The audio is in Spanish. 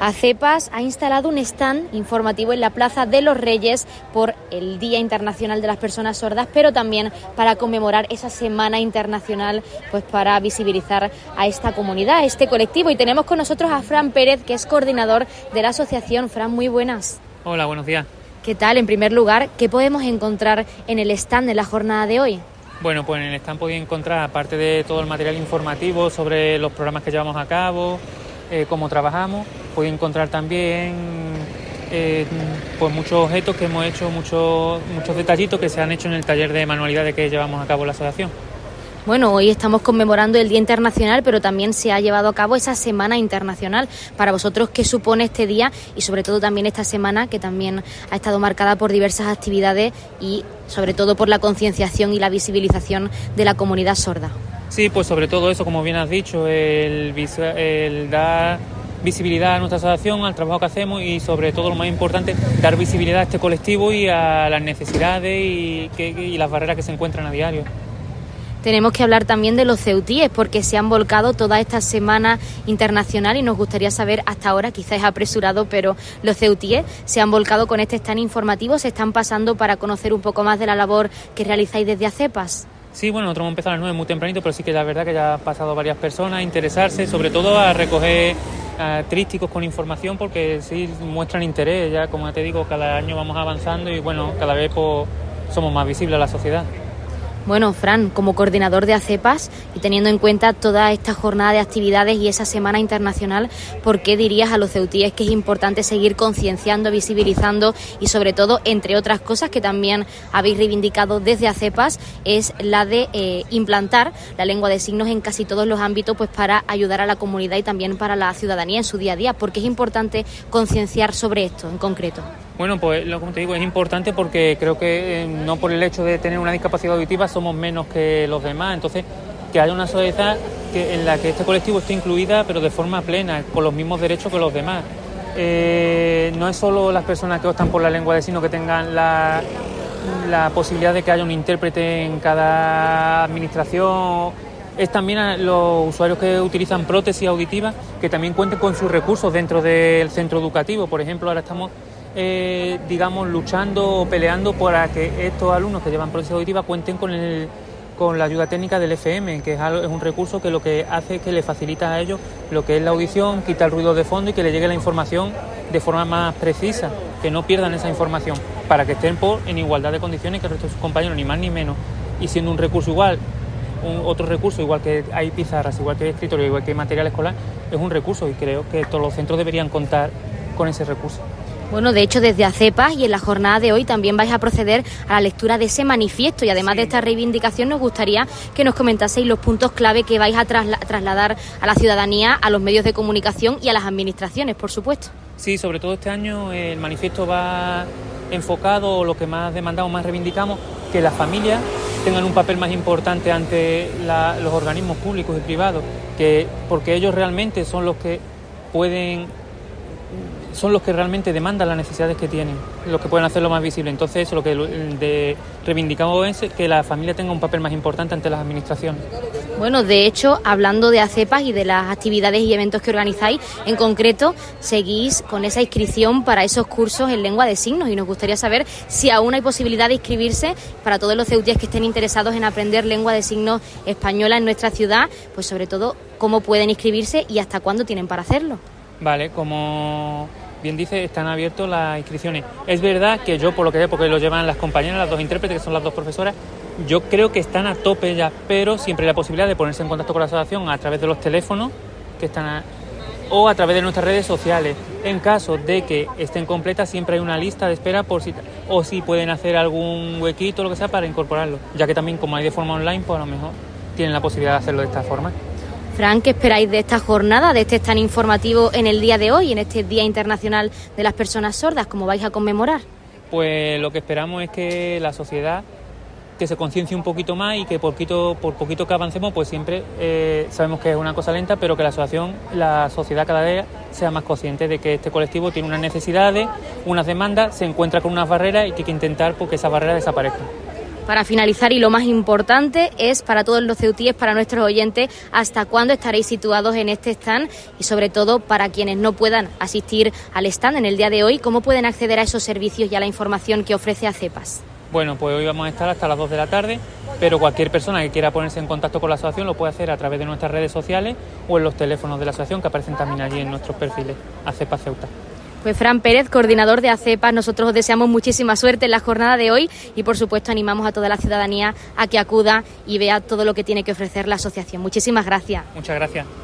ACEPAS ha instalado un stand informativo en la Plaza de los Reyes por el Día Internacional de las Personas Sordas, pero también para conmemorar esa Semana Internacional, pues para visibilizar a esta comunidad, a este colectivo. Y tenemos con nosotros a Fran Pérez, que es coordinador de la asociación. Fran, muy buenas. Hola, buenos días. ¿Qué tal? En primer lugar, ¿qué podemos encontrar en el stand de la jornada de hoy? Bueno, pues en el stand podéis encontrar, aparte de todo el material informativo sobre los programas que llevamos a cabo, eh, cómo trabajamos, podéis encontrar también eh, pues muchos objetos que hemos hecho, muchos, muchos detallitos que se han hecho en el taller de manualidades que llevamos a cabo la asociación. Bueno, hoy estamos conmemorando el Día Internacional, pero también se ha llevado a cabo esa Semana Internacional. Para vosotros, ¿qué supone este día y sobre todo también esta semana que también ha estado marcada por diversas actividades y sobre todo por la concienciación y la visibilización de la comunidad sorda? Sí, pues sobre todo eso, como bien has dicho, el, el dar visibilidad a nuestra asociación, al trabajo que hacemos y sobre todo lo más importante, dar visibilidad a este colectivo y a las necesidades y, y las barreras que se encuentran a diario. Tenemos que hablar también de los ceutíes porque se han volcado toda esta semana internacional y nos gustaría saber hasta ahora, quizás es apresurado, pero los ceutíes se han volcado con este stand informativo, se están pasando para conocer un poco más de la labor que realizáis desde ACEPAS. Sí, bueno, nosotros hemos empezado a las 9 muy tempranito, pero sí que la verdad que ya han pasado varias personas a interesarse, sobre todo a recoger trísticos con información porque sí muestran interés, ya como te digo, cada año vamos avanzando y bueno, cada vez somos más visibles a la sociedad. Bueno, Fran, como coordinador de ACEPAS y teniendo en cuenta toda esta jornada de actividades y esa Semana Internacional, ¿por qué dirías a los ceutíes que es importante seguir concienciando, visibilizando y sobre todo, entre otras cosas que también habéis reivindicado desde ACEPAS, es la de eh, implantar la lengua de signos en casi todos los ámbitos pues para ayudar a la comunidad y también para la ciudadanía en su día a día? ¿Por qué es importante concienciar sobre esto en concreto? Bueno, pues lo como te digo, es importante porque creo que eh, no por el hecho de tener una discapacidad auditiva somos menos que los demás. Entonces, que haya una sociedad que, en la que este colectivo esté incluida, pero de forma plena, con los mismos derechos que los demás. Eh, no es solo las personas que optan por la lengua de signo que tengan la, la posibilidad de que haya un intérprete en cada administración es también los usuarios que utilizan prótesis auditivas que también cuenten con sus recursos dentro del centro educativo. Por ejemplo, ahora estamos eh, digamos, luchando o peleando para que estos alumnos que llevan prótesis auditiva cuenten con, el, con la ayuda técnica del FM, que es, es un recurso que lo que hace es que le facilita a ellos lo que es la audición, quita el ruido de fondo y que le llegue la información de forma más precisa, que no pierdan esa información, para que estén por, en igualdad de condiciones que el resto de sus compañeros, ni más ni menos. Y siendo un recurso igual, un, otro recurso, igual que hay pizarras, igual que hay escritorio, igual que hay material escolar, es un recurso y creo que todos los centros deberían contar con ese recurso. Bueno, de hecho, desde ACEPAS y en la jornada de hoy también vais a proceder a la lectura de ese manifiesto y además de esta reivindicación nos gustaría que nos comentaseis los puntos clave que vais a trasladar a la ciudadanía, a los medios de comunicación y a las administraciones, por supuesto. Sí, sobre todo este año el manifiesto va enfocado, lo que más demandamos, más reivindicamos, que las familias tengan un papel más importante ante los organismos públicos y privados, que, porque ellos realmente son los que pueden son los que realmente demandan las necesidades que tienen, los que pueden hacerlo más visible. Entonces, eso lo que de, reivindicamos es que la familia tenga un papel más importante ante las administraciones. Bueno, de hecho, hablando de ACEPAS y de las actividades y eventos que organizáis, en concreto, seguís con esa inscripción para esos cursos en lengua de signos y nos gustaría saber si aún hay posibilidad de inscribirse para todos los ceutíes que estén interesados en aprender lengua de signos española en nuestra ciudad, pues sobre todo cómo pueden inscribirse y hasta cuándo tienen para hacerlo. Vale, como bien dice, están abiertas las inscripciones. Es verdad que yo, por lo que sé, porque lo llevan las compañeras, las dos intérpretes, que son las dos profesoras, yo creo que están a tope ya, pero siempre hay la posibilidad de ponerse en contacto con la asociación a través de los teléfonos que están o a través de nuestras redes sociales. En caso de que estén completas, siempre hay una lista de espera por si o si pueden hacer algún huequito lo que sea para incorporarlo, ya que también como hay de forma online, pues a lo mejor tienen la posibilidad de hacerlo de esta forma. Fran, ¿qué esperáis de esta jornada, de este tan informativo en el día de hoy, en este Día Internacional de las Personas Sordas? ¿Cómo vais a conmemorar? Pues lo que esperamos es que la sociedad que se conciencie un poquito más y que por poquito, que avancemos, pues siempre eh, sabemos que es una cosa lenta, pero que la asociación, la sociedad cada día sea más consciente de que este colectivo tiene unas necesidades, unas demandas, se encuentra con unas barreras y que hay que intentar pues, que esas barreras desaparezcan. Para finalizar, y lo más importante es para todos los ceutíes, para nuestros oyentes, hasta cuándo estaréis situados en este stand y sobre todo para quienes no puedan asistir al stand en el día de hoy, cómo pueden acceder a esos servicios y a la información que ofrece ACEPAS. Bueno, pues hoy vamos a estar hasta las 2 de la tarde, pero cualquier persona que quiera ponerse en contacto con la asociación lo puede hacer a través de nuestras redes sociales o en los teléfonos de la asociación que aparecen también allí en nuestros perfiles, ACEPAS Ceuta. Pues Fran Pérez, coordinador de ACEPAS, nosotros os deseamos muchísima suerte en la jornada de hoy y por supuesto animamos a toda la ciudadanía a que acuda y vea todo lo que tiene que ofrecer la asociación. Muchísimas gracias. Muchas gracias.